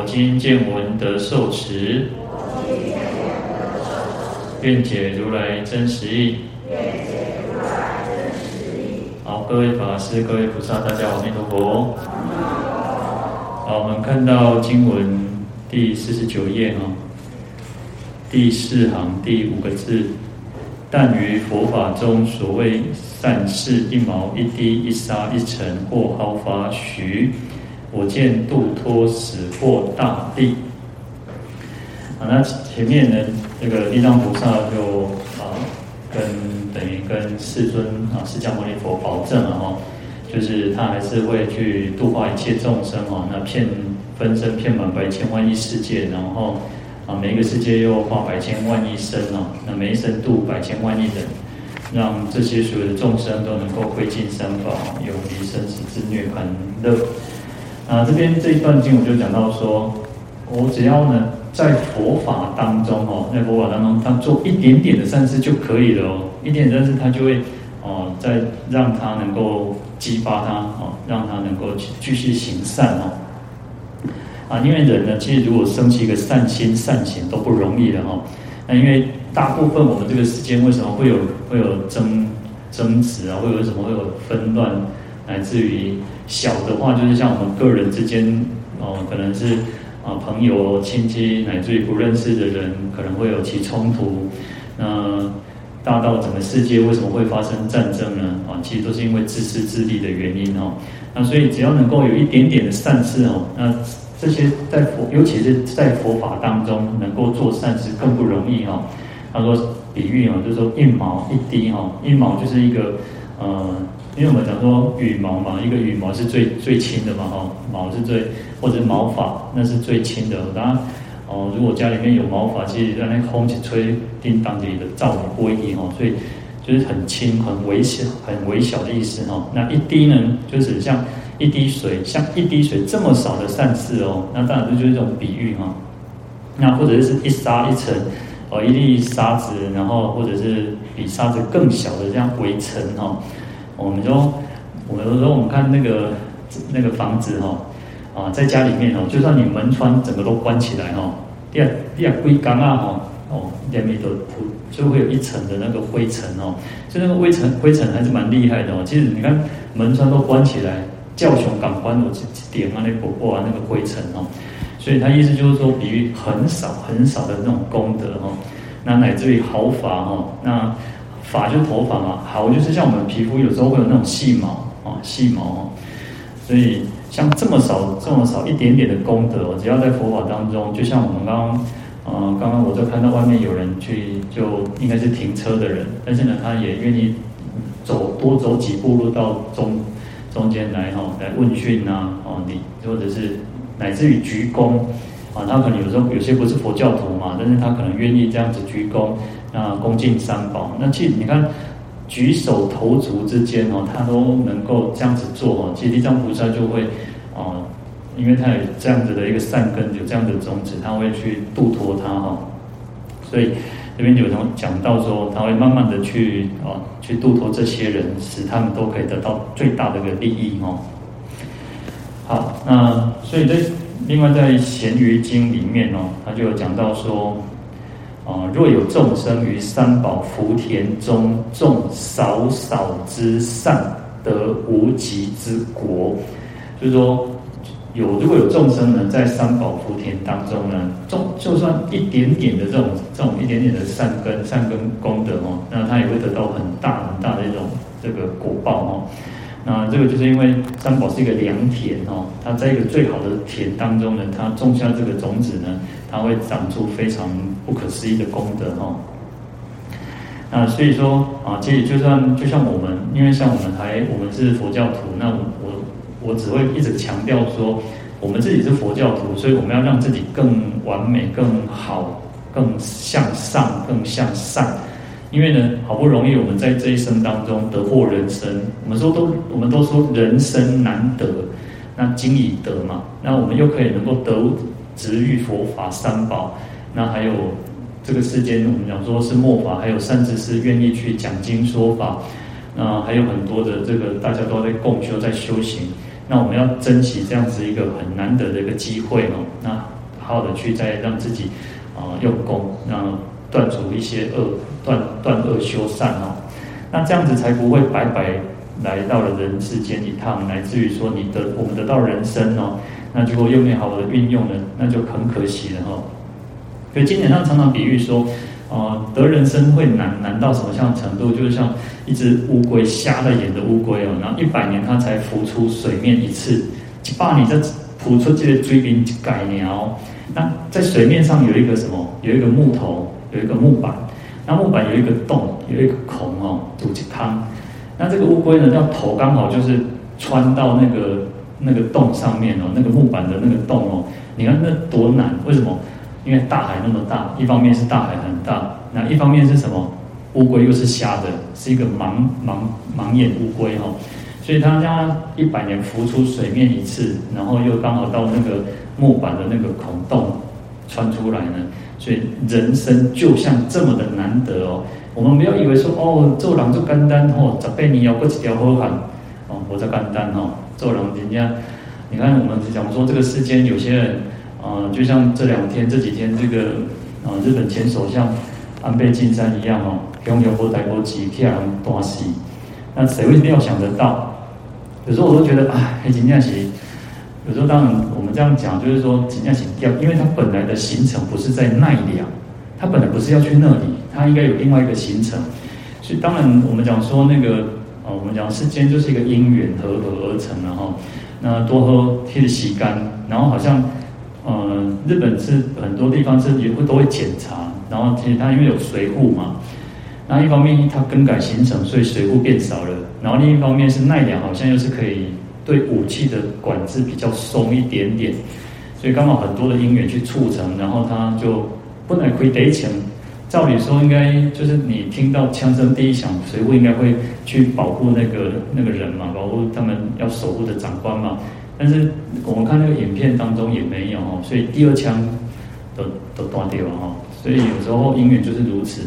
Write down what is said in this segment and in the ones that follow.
我今见闻得受持。愿解如来真实义。好，各位法师、各位菩萨，大家好，阿弥陀佛。好，我们看到经文第四十九页哈，第四行第五个字：但于佛法中，所谓善事一毛一滴一沙一尘或毫发许，我见度脱死或大地。啊，那前面呢，这个地藏菩萨就啊，跟等于跟世尊啊，释迦牟尼佛保证了哈，就是他还是会去度化一切众生哈，那遍分身遍满百千万亿世界，然后啊，每一个世界又化百千万亿身啊，那每一生度百千万亿人，让这些所有的众生都能够归尽三宝，永离生死之涅槃乐。啊，这边这一段经我就讲到说，我只要呢。在佛法当中哦，在佛法当中，他做一点点的善事就可以了哦，一点点善事他就会哦，再让他能够激发他哦，让他能够继续行善哦。啊，因为人呢，其实如果生起一个善心善行都不容易的哈。那因为大部分我们这个世间为什么会有会有争争执啊，会有什么会有纷乱，乃至于小的话，就是像我们个人之间哦，可能是。啊，朋友、亲戚，乃至于不认识的人，可能会有其冲突。那大到整个世界为什么会发生战争呢？啊，其实都是因为自私自利的原因哦。那所以只要能够有一点点的善事哦，那这些在佛，尤其是在佛法当中，能够做善事更不容易哦。他说比喻哦，就是说一毛一滴哈，一毛就是一个呃。因为我们讲说羽毛嘛，一个羽毛是最最轻的嘛，哈，毛是最或者毛发那是最轻的。当然，哦，如果家里面有毛发，其实让那空气吹，叮当的的噪的波音哈，所以就是很轻、很微小、很微小的意思哈。那一滴呢，就是像一滴水，像一滴水这么少的善事哦，那当然这就是一种比喻哈。那或者是一沙一尘，哦，一粒沙子，然后或者是比沙子更小的这样微尘哈。我们说，我们说，我们看那个那个房子哈，啊，在家里面哦，就算你门窗整个都关起来哈，第二第二灰缸啊哈，哦，里面都就会有一层的那个灰尘哦，就那个灰尘灰尘还是蛮厉害的哦。其实你看门窗都关起来，叫熊敢关我点啊那个破啊那个灰尘哦，所以他意思就是说，比喻很少很少的那种功德哈，那乃至于毫发哈，那。发就是头发嘛，毫就是像我们皮肤有时候会有那种细毛啊，细毛，所以像这么少这么少一点点的功德，只要在佛法当中，就像我们刚刚，呃，刚刚我就看到外面有人去，就应该是停车的人，但是呢，他也愿意走多走几步路到中中间来哈，来问讯呐，哦，你或者是乃至于鞠躬啊，他可能有时候有些不是佛教徒嘛，但是他可能愿意这样子鞠躬。那恭敬三宝，那其实你看，举手投足之间哦，他都能够这样子做哦。其实地藏菩萨就会哦，因为他有这样子的一个善根，有这样的种子，他会去度脱他哈。所以这边有人讲到说，他会慢慢的去哦，去度脱这些人，使他们都可以得到最大的一个利益哦。好，那所以在另外在咸鱼经里面哦，他就有讲到说。啊，若有众生于三宝福田中种少少之善，得无极之国。就是说，有如果有众生呢，在三宝福田当中呢，种就算一点点的这种这种一点点的善根善根功德哦，那他也会得到很大很大的一种这个果报哦。那这个就是因为三宝是一个良田哦，它在一个最好的田当中呢，它种下这个种子呢，它会长出非常不可思议的功德哈。那所以说啊，其实就算就像我们，因为像我们还我们是佛教徒，那我我我只会一直强调说，我们自己是佛教徒，所以我们要让自己更完美、更好、更向上、更向善。因为呢，好不容易我们在这一生当中得获人生，我们说都我们都说人生难得，那今已得嘛，那我们又可以能够得值遇佛法三宝，那还有这个世间我们讲说是末法，还有善知识愿意去讲经说法，那还有很多的这个大家都在共修在修行。那我们要珍惜这样子一个很难得的一个机会哦，那好好的去再让自己啊、呃、用功，让断除一些恶，断断恶修善哦，那这样子才不会白白来到了人世间一趟，乃至于说你得我们得到人生哦，那如果又没好好的运用了，那就很可惜了哈、哦。所以经典上常常比喻说。呃，得人身会难难到什么样程度？就是像一只乌龟，瞎了眼的乌龟哦，然后一百年它才浮出水面一次，一百年再浮出这个水面一改苗。那在水面上有一个什么？有一个木头，有一个木板。那木板有一个洞，有一个孔哦，堵起汤。那这个乌龟呢，要头刚好就是穿到那个那个洞上面哦，那个木板的那个洞哦。你看那多难？为什么？因为大海那么大，一方面是大海很大，那一方面是什么？乌龟又是瞎的，是一个盲盲盲眼乌龟哈，所以它家一百年浮出水面一次，然后又刚好到那个木板的那个孔洞穿出来呢，所以人生就像这么的难得哦。我们不要以为说哦，做人就简单哦，十八年要过一条好汉哦，活着简单哦，做人人家，你看我们讲说这个世间有些人。啊、就像这两天、这几天，这个啊、日本前首相安倍晋三一样哦，拥有波台波吉替人多西，那谁会料想得到？有时候我都觉得，哎，金正喜，有时候当然这样讲，就是说金正喜掉，因为他本来的行程不是在奈良，他本来不是要去那里，他应该有另外一个行程。所以当然我们讲说那个啊、我们讲世间就是一个因缘合合而成的哈。那多喝天的洗干，然后好像。呃，日本是很多地方是也会都会检查，然后其实它因为有随护嘛，那一方面它更改行程，所以随护变少了，然后另一方面是奈良好像又是可以对武器的管制比较松一点点，所以刚好很多的因缘去促成，然后他就不能亏得钱。照理说应该就是你听到枪声第一响，谁会应该会去保护那个那个人嘛，保护他们要守护的长官嘛。但是我们看那个影片当中也没有哦，所以第二枪都都断掉了哈。所以有时候因缘就是如此，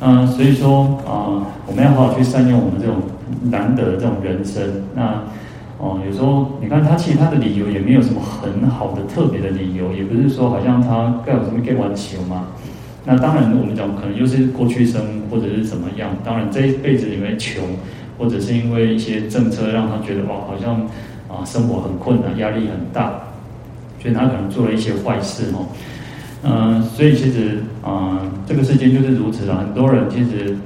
嗯，所以说啊，我们要好好去善用我们这种难得的这种人生。那哦，有时候你看他其实他的理由也没有什么很好的特别的理由，也不是说好像他该有什么该完球嘛。那当然我们讲可能又是过去生或者是怎么样，当然这一辈子因为穷，或者是因为一些政策让他觉得哇好像。啊，生活很困难，压力很大，所以他可能做了一些坏事哦。嗯、所以其实啊、这个世界就是如此啊。很多人其实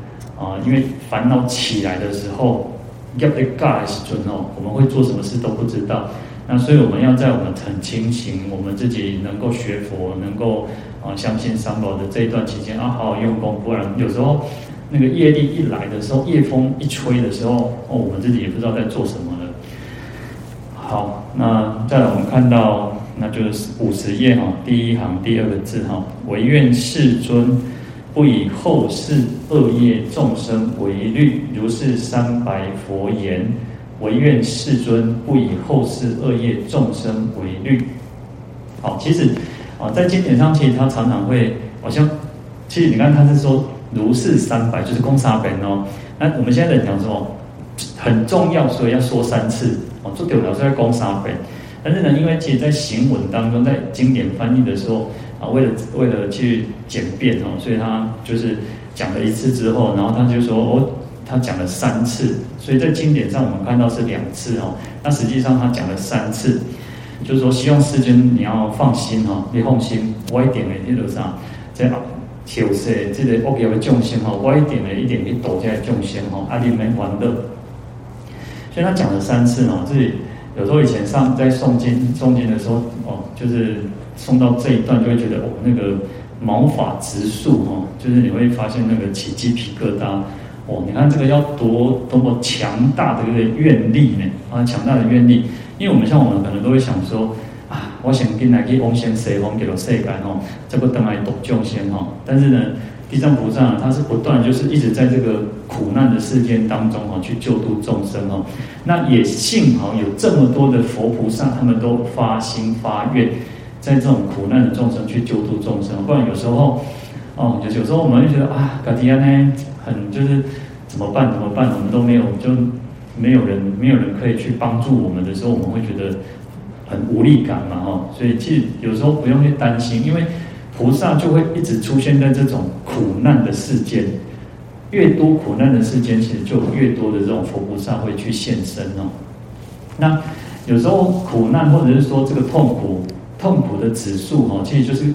啊、因为烦恼起来的时候，要被盖是准哦，我们会做什么事都不知道。那所以我们要在我们很清醒，我们自己能够学佛，能够啊相信三宝的这一段期间啊，好好用功，不然有时候那个业力一来的时候，夜风一吹的时候，哦，我们自己也不知道在做什么了。好，那再来我们看到，那就是五十页哈，第一行第二个字哈，惟愿世尊不以后世恶业众生为虑，如是三白佛言：惟愿世尊不以后世恶业众生为虑。好，其实啊，在经典上其实他常常会好像，其实你看他是说如是三白，就是讲三遍哦。那我们现在在讲什么？很重要，所以要说三次。哦，做对了，是在讲三遍。但是呢，因为其实，在行文当中，在经典翻译的时候啊，为了为了去简便哦，所以他就是讲了一次之后，然后他就说哦，他讲了三次。所以在经典上我们看到是两次哦，那实际上他讲了三次，就是说希望世尊你要放心哈，你放心，我一点的一路上在求说这个恶业的众生哈，我一点的一点去度这些众生哈，阿弥们欢乐。所以他讲了三次哦，自己有时候以前上在诵经诵经的时候哦，就是送到这一段就会觉得哦，那个毛发直竖哦，就是你会发现那个起鸡皮疙瘩哦。你看这个要多多么强大的一个愿力呢？啊，强大的愿力，因为我们像我们可能都会想说啊我想跟来去往生西方极乐世界哦，这个等来度众生哦。但是呢，地藏菩萨他是不断就是一直在这个苦难的世间当中哦，去救度众生哦。那也幸好有这么多的佛菩萨，他们都发心发愿，在这种苦难的众生去救度众生。不然有时候哦，有有时候我们会觉得啊，嘎迪亚呢，很就是怎么办怎么办，我们都没有就。没有人，没有人可以去帮助我们的时候，我们会觉得很无力感嘛，哈。所以其实有时候不用去担心，因为菩萨就会一直出现在这种苦难的世间。越多苦难的世间，其实就越多的这种佛菩萨会去现身哦。那有时候苦难或者是说这个痛苦，痛苦的指数哈，其实就是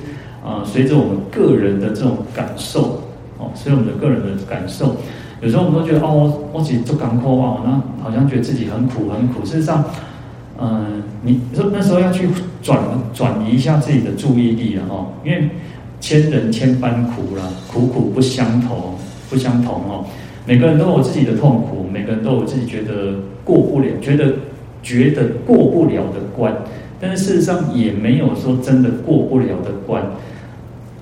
啊，随着我们个人的这种感受哦，随着我们的个人的感受。有时候我们都觉得哦，我我自己做艰苦啊，那好像觉得自己很苦很苦。事实上，嗯、你说那时候要去转转移一下自己的注意力了哈，因为千人千般苦啦，苦苦不相同，不相同哦。每个人都有自己的痛苦，每个人都有自己觉得过不了，觉得觉得过不了的关。但是事实上也没有说真的过不了的关。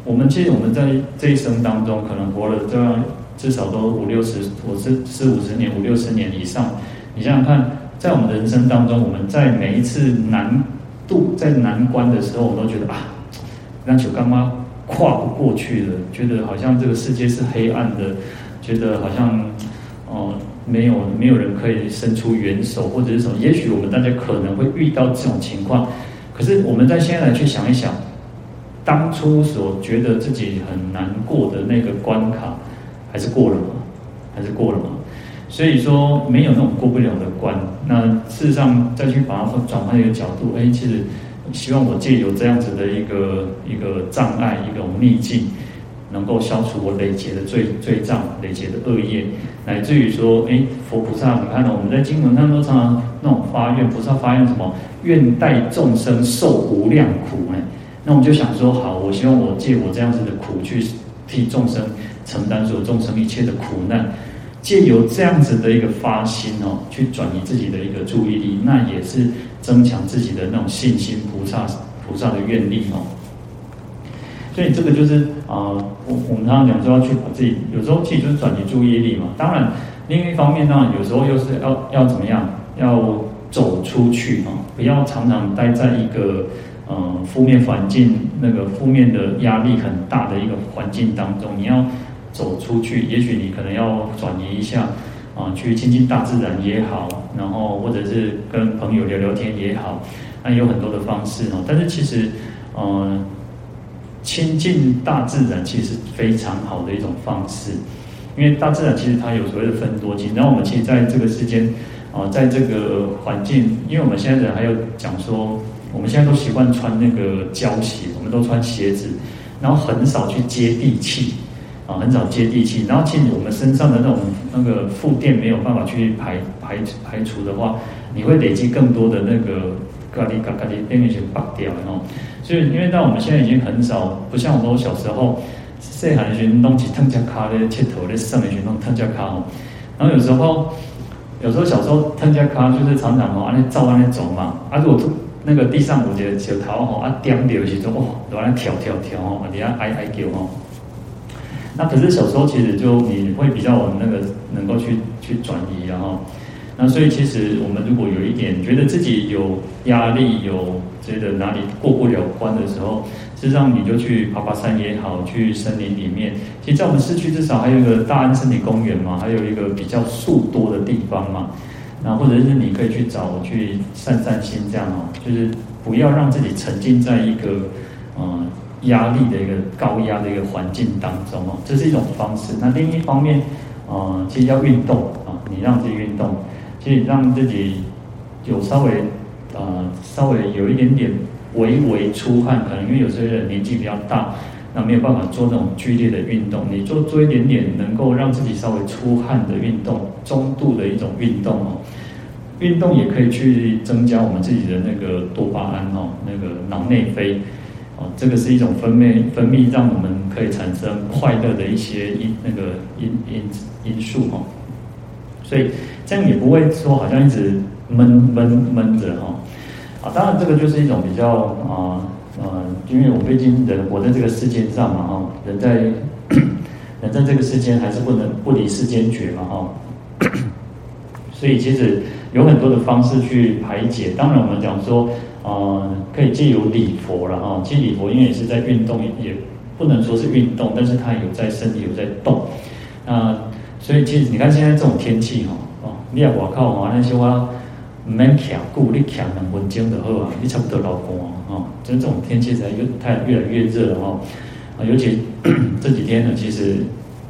我们其实我们在这一生当中，可能活了这样。至少都五六十，我是四五十年、五六十年以上。你想想看，在我们的人生当中，我们在每一次难度、在难关的时候，我们都觉得啊，那就干嘛跨不过去了？觉得好像这个世界是黑暗的，觉得好像哦、没有没有人可以伸出援手，或者是什么？也许我们大家可能会遇到这种情况。可是我们在现在来去想一想，当初所觉得自己很难过的那个关卡。还是过了吗？还是过了吗？所以说没有那种过不了的关。那事实上再去把它转换一个角度，哎，其实希望我借由这样子的一个一个障碍、一种逆境，能够消除我累劫的罪罪障、累劫的恶业，乃至于说，哎，佛菩萨，你看到我们在经文当中常常那种发愿，菩萨发愿什么？愿代众生受无量苦。哎，那我们就想说，好，我希望我借我这样子的苦去替众生。承担所有众生一切的苦难，借由这样子的一个发心哦，去转移自己的一个注意力，那也是增强自己的那种信心，菩萨菩萨的愿力哦。所以这个就是啊，我、我们常常讲说要去把自己，有时候其实就是转移注意力嘛。当然，另一方面呢，有时候又是要要怎么样，要走出去啊，不要常常待在一个。嗯，负面环境，那个负面的压力很大的一个环境当中，你要走出去，也许你可能要转移一下，啊，去亲近大自然也好，然后或者是跟朋友聊聊天也好，那有很多的方式哦。但是其实，嗯，亲近大自然其实是非常好的一种方式，因为大自然其实它有所谓的分多金，然后我们其实在这个世间，啊，在这个环境，因为我们现在人还有讲说。我们现在都习惯穿那个胶鞋，我们都穿鞋子，然后很少去接地气，啊，很少接地气。然后其实我们身上的那种那个负电没有办法去排排排除的话，你会累积更多的那个咖喱咖咖喱电源线拔掉，然后所以因为到我们现在已经很少，不像我们小时候，细汉的时候弄起烫加卡的铁头的上面去弄烫加卡哦，然后有时候有时候小时候烫加卡就是常常哦，按那照按那走嘛，啊如果那个地上有一个石头吼，啊点掉时候哇，都在跳跳跳吼，底下哀哀叫吼。那可是小时候其实就你会比较那个能够去去转移然后，那所以其实我们如果有一点觉得自己有压力，有觉得哪里过不了关的时候，实际上你就去爬爬山也好，去森林里面。其实，在我们市区至少还有一个大安森林公园嘛，还有一个比较树多的地方嘛。那或者是你可以去找去散散心，这样哦，就是不要让自己沉浸在一个呃压力的一个高压的一个环境当中哦，这是一种方式。那另一方面，呃，其实要运动啊，你让自己运动，可以让自己有稍微呃稍微有一点点微微出汗，可能因为有些人年纪比较大。那没有办法做那种剧烈的运动，你做做一点点能够让自己稍微出汗的运动，中度的一种运动哦。运动也可以去增加我们自己的那个多巴胺哦，那个脑内啡哦，这个是一种分泌分泌，让我们可以产生快乐的一些因那个因因因素哦。所以这样也不会说好像一直闷闷闷着哈。啊，当然这个就是一种比较啊呃，因为我毕竟人活在这个世间上嘛哈，人在 人在这个世间还是不能不离世间觉嘛哈，所以其实有很多的方式去排解。当然我们讲说，呃，可以借由礼佛了哈，借礼佛因为也是在运动，也不能说是运动，但是它有在身体有在动。那所以其实你看现在这种天气哈，哦，你也外口哈那些话。唔免徛久，你徛两分钟就好啊！你差不多流汗啊！就是这种天气才越太越来越热了哈！尤其 这几天呢，其实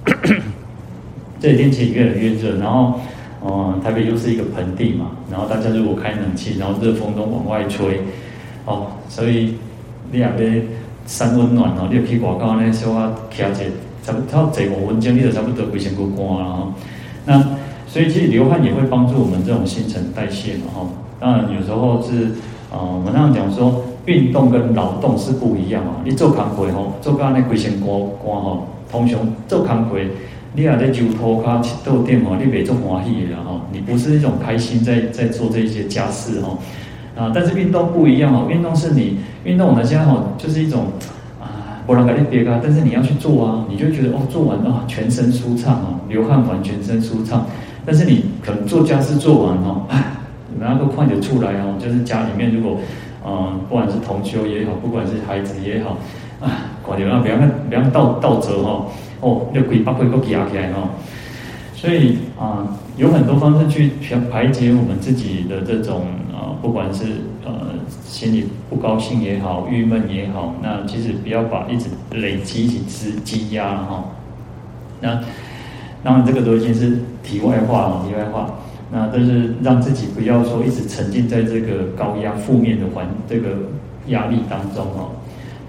这几天其实越来越热，然后，嗯，台北又是一个盆地嘛，然后大家如果开冷气，然后热风都往外吹，哦，所以你也要三温暖哦，你去外口呢，小可徛一差不多坐五分钟，你就差不多规身躯干了哈。那所以其实流汗也会帮助我们这种新陈代谢嘛，哈。当然有时候是，呃，我们那样讲说，运动跟劳动是不一样啊。你做工课吼，做到那规身干干吼，通常做工课，你也在就拖卡、吃豆店吼，你别做欢喜的哈。你不是一种开心在在做这些家事哈。啊，但是运动不一样哦，运动是你运动，我们现在吼就是一种啊，不能给你别啊，但是你要去做啊，你就觉得哦，做完啊，全身舒畅啊，流汗完全身舒畅。但是你可能做家事做完哦，然后都快点出来哦，就是家里面如果，嗯，不管是同修也好，不管是孩子也好，啊，管点啊，不要看，不要倒倒折哈，哦，要鬼把鬼都压起来哈。所以啊，有很多方式去排排解我们自己的这种啊，不管是呃心里不高兴也好，郁闷也好，那其实不要把一直累积一直积压哈，那。当然，这个都已经是题外话了。题外话，那但是让自己不要说一直沉浸在这个高压、负面的环这个压力当中哦。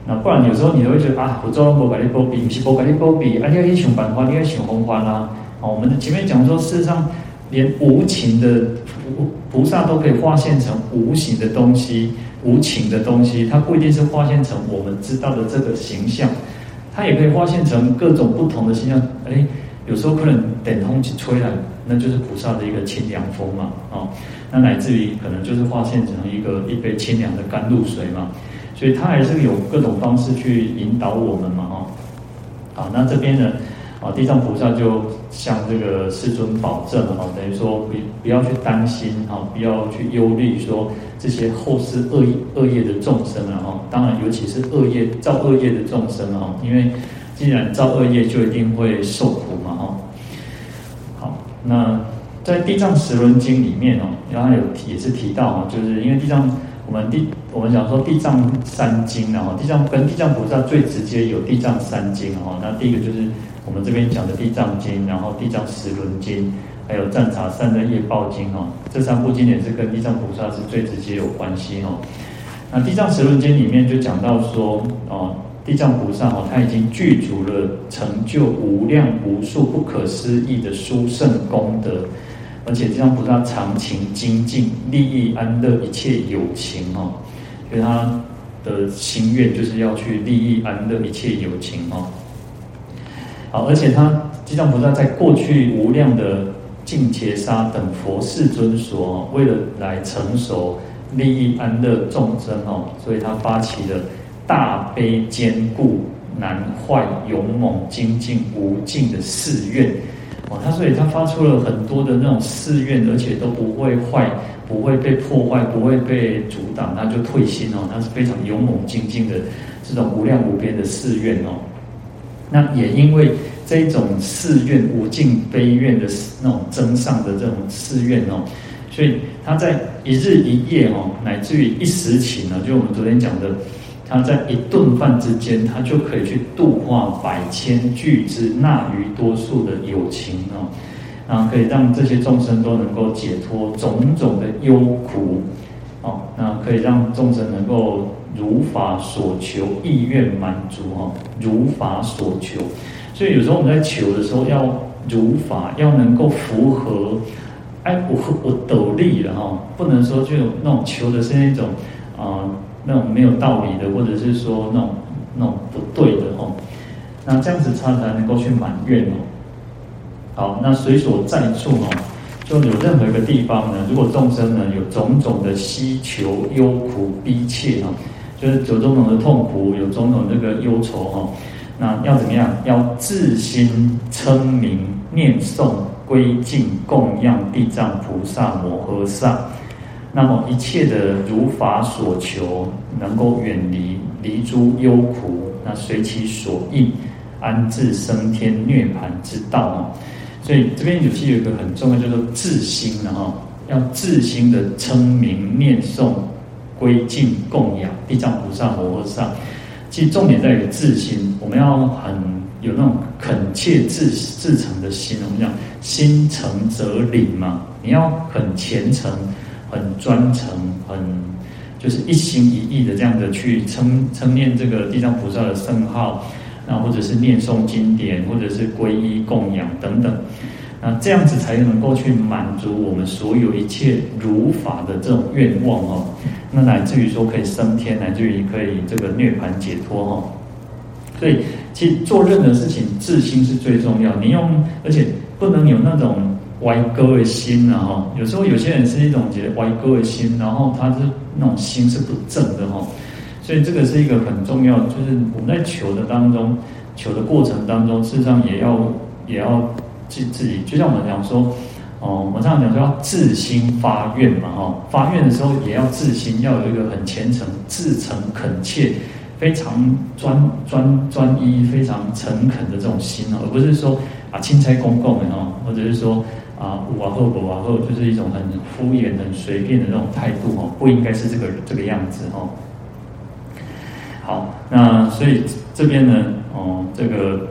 那不然有时候你都会觉得啊，我做我把你波比，不是波把你波比，啊，你要去想办法，你要想方法啦。哦，我们前面讲说，事实上连无情的菩萨都可以化现成无形的东西、无情的东西，它不一定是化现成我们知道的这个形象，它也可以化现成各种不同的形象。哎。有时候可能等风一吹来，那就是菩萨的一个清凉风嘛，哦，那乃至于可能就是化现成一个一杯清凉的甘露水嘛，所以他还是有各种方式去引导我们嘛，哦，好，那这边呢，啊，地藏菩萨就向这个世尊保证，哦，等于说不不要去担心，哈，不要去忧虑说这些后世恶业恶业的众生啊，哈，当然尤其是恶业造恶业的众生啊，因为。既然造恶业，就一定会受苦，那在《地藏十轮经》里面哦，然后有也是提到哈，就是因为地藏，我们地我们讲说地藏三经，然后地藏跟地藏菩萨最直接有地藏三经哈。那第一个就是我们这边讲的地藏经，然后地藏十轮经，还有战茶三德业报经哈。这三部经典是跟地藏菩萨是最直接有关系哈。那地藏十轮经里面就讲到说哦。地藏菩萨哦，他已经具足了成就无量无数不可思议的殊胜功德，而且地藏菩萨常情精进，利益安乐一切有情哦，所以他的心愿就是要去利益安乐一切有情哦。好，而且他地藏菩萨在过去无量的净劫沙等佛世尊所，为了来成熟利益安乐众生哦，所以他发起了。大悲坚固难坏勇猛精进无尽的誓愿哦，他所以他发出了很多的那种誓愿，而且都不会坏，不会被破坏，不会被阻挡，他就退心哦，他是非常勇猛精进的这种无量无边的誓愿哦。那也因为这种誓愿无尽悲愿的那种增上的这种誓愿哦，所以他在一日一夜哦，乃至于一时顷呢，就我们昨天讲的。他在一顿饭之间，他就可以去度化百千俱胝那于多数的友情哦，然后可以让这些众生都能够解脱种种的忧苦哦，那可以让众生能够如法所求，意愿满足哦，如法所求。所以有时候我们在求的时候，要如法，要能够符合，哎，我我斗笠了哈，不能说就那种求的是那种。那种没有道理的，或者是说那种那种不对的哦，那这样子他才能够去满愿哦。好，那随所在处哦，就有任何一个地方呢，如果众生呢有种种的希求、忧苦、逼切哈，就是有种种的痛苦，有种种这个忧愁哈，那要怎么样？要自心称名念诵归敬供养地藏菩萨摩诃萨，那么一切的如法所求，能够远离离诸忧苦，那随其所应，安置生天涅槃之道啊。所以这边有些有一个很重要，叫做自心的哈，要自心的称名念诵、归敬供养地藏菩萨摩诃萨。其实重点在于自心，我们要很有那种恳切至至诚的心。我们讲心诚则灵嘛，你要很虔诚、很专诚、很就是一心一意的这样的去称称念这个地藏菩萨的圣号。那或者是念诵经典，或者是皈依供养等等，那这样子才能够去满足我们所有一切如法的这种愿望哦。那乃至于说可以升天，乃至于可以这个涅槃解脱哦。所以其实做任何事情，自心是最重要。你用，而且不能有那种歪歌的心啊哈。有时候有些人是一种觉得歪歌的心，然后他是那种心是不正的哈。所以这个是一个很重要，就是我们在求的当中，求的过程当中，事实上也要也要自自己，就像我们讲说，哦，我们常常讲说要自心发愿嘛，哈，发愿的时候也要自心，要有一个很虔诚、至诚恳切、非常专专专一、非常诚恳的这种心哦，而不是说啊钦差公公的哦，或者是说啊有啊好无啊好，就是一种很敷衍、很随便的那种态度哦，不应该是这个这个样子哦。好，那所以这边呢，哦，这个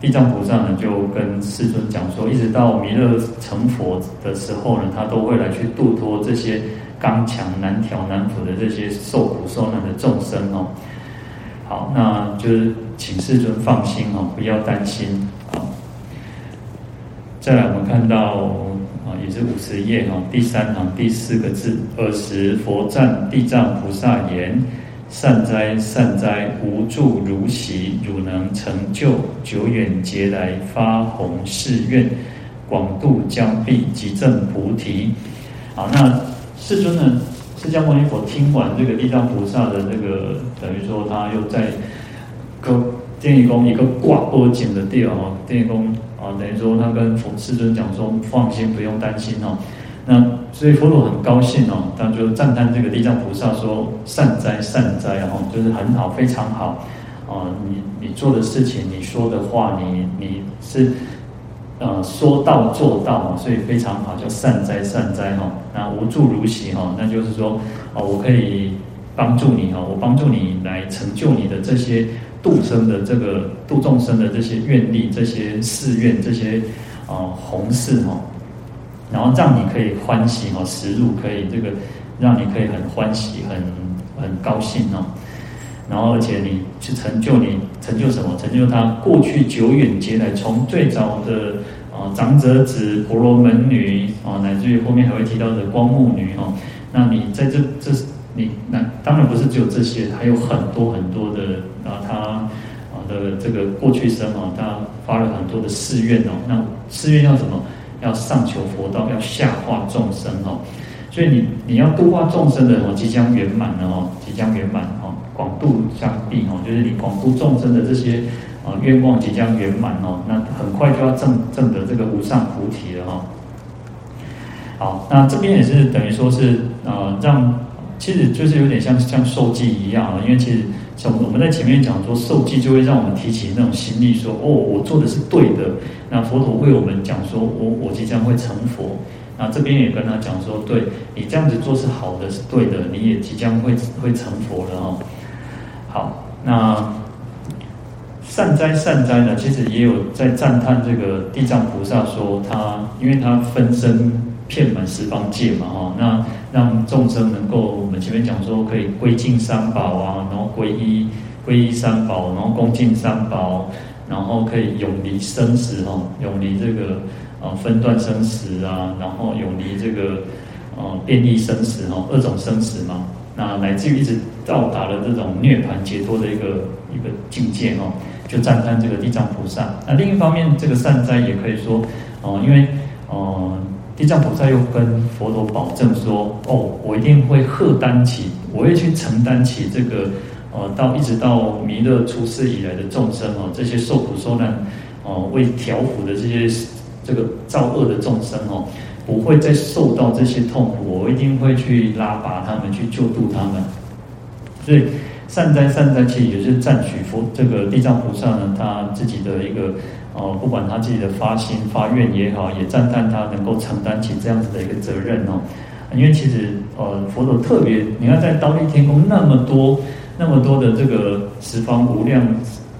地藏菩萨呢，就跟世尊讲说，一直到弥勒成佛的时候呢，他都会来去度脱这些刚强难调难服的这些受苦受难的众生哦。好，那就是请世尊放心哦，不要担心。再来我们看到啊，也是五十页哈，第三行第四个字，尔时佛赞地藏菩萨言。善哉善哉，无住如昔，汝能成就久远劫来发弘誓愿，广度将毕，即证菩提。好，那世尊呢？释迦牟尼佛听完这个地藏菩萨的这个，等于说他又在个电影宫一个挂波锦的地方哦，电影宫啊，等于说他跟佛世尊讲说，放心，不用担心哦。那所以佛陀很高兴哦，他就赞叹这个地藏菩萨说：“善哉善哉哦，就是很好，非常好啊！你你做的事情，你说的话，你你是呃说到做到哦，所以非常好，叫善哉善哉哈。那无助如洗哈，那就是说哦，我可以帮助你哈，我帮助你来成就你的这些度生的这个度众生的这些愿力、这些誓愿、这些啊弘誓哈。”然后让你可以欢喜哦，时入可以这个，让你可以很欢喜、很很高兴哦。然后而且你去成就你成就什么？成就他过去久远劫来，从最早的啊长者子、婆罗门女啊，乃至于后面还会提到的光目女哦。那你在这这你那当然不是只有这些，还有很多很多的啊，他呃这个过去生啊，他发了很多的誓愿哦。那誓愿要什么？要上求佛道，要下化众生哦，所以你你要度化众生的哦，即将圆满了哦，即将圆满哦，广度将毕哦，就是你广度众生的这些啊愿望即将圆满哦，那很快就要证证得这个无上菩提了哈。好，那这边也是等于说是呃让，其实就是有点像像受记一样啊，因为其实。像我们在前面讲说受记，就会让我们提起那种心力，说哦，我做的是对的。那佛陀为我们讲说，我我即将会成佛。那这边也跟他讲说，对你这样子做是好的，是对的，你也即将会会成佛了哦。好，那善哉善哉呢，其实也有在赞叹这个地藏菩萨说他，因为他分身。遍满十方界嘛，哈，那让众生能够，我们前面讲说可以归敬三宝啊，然后皈依皈依三宝，然后恭敬三宝，然后可以永离生死哈，永离这个啊分段生死啊，然后永离这个呃变异生死哈，二种生死嘛，那乃至于一直到达了这种涅槃解脱的一个一个境界哦，就赞叹这个地藏菩萨。那另一方面，这个善哉也可以说哦，因为哦。地藏菩萨又跟佛陀保证说：“哦，我一定会荷担起，我会去承担起这个，呃，到一直到弥勒出世以来的众生哦，这些受苦受难哦，为调伏的这些这个造恶的众生哦，不会再受到这些痛苦，我一定会去拉拔他们，去救度他们。所以善哉善哉，其实也是赞许佛这个地藏菩萨呢，他自己的一个。”哦，不管他自己的发心发愿也好，也赞叹他能够承担起这样子的一个责任哦。因为其实呃，佛陀特别，你看在忉利天宫那么多那么多的这个十方无量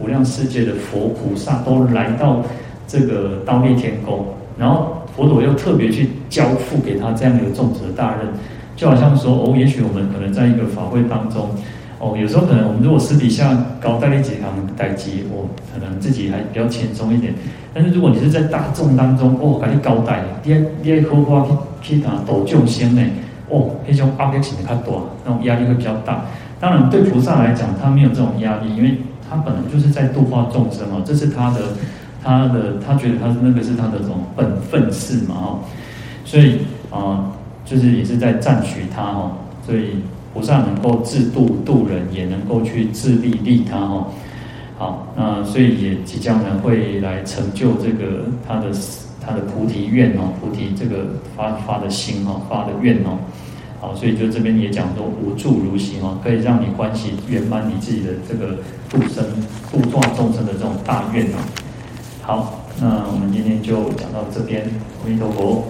无量世界的佛菩萨都来到这个忉利天宫，然后佛陀又特别去交付给他这样一个重责大任，就好像说哦，也许我们可能在一个法会当中。哦，有时候可能我们如果私底下搞代理几行代机，我可能自己还比较轻松一点。但是如果你是在大众当中，哦，给你交代，你你要好好去去打度众生呢，哦，那种压力性较大，那种压力会比较大。当然对菩萨来讲，他没有这种压力，因为他本来就是在度化众生哦，这是他的他的他觉得他那个是他的这种本分事嘛哦，所以啊、呃，就是也是在赞许他哦，所以。菩萨能够自度度人，也能够去自利利他哦。好，那所以也即将呢会来成就这个他的他的菩提愿哦，菩提这个发发的心哦，发的愿哦。好，所以就这边也讲说无住如行哦，可以让你欢喜圆满你自己的这个度生度化众生的这种大愿哦。好，那我们今天就讲到这边，阿弥陀佛。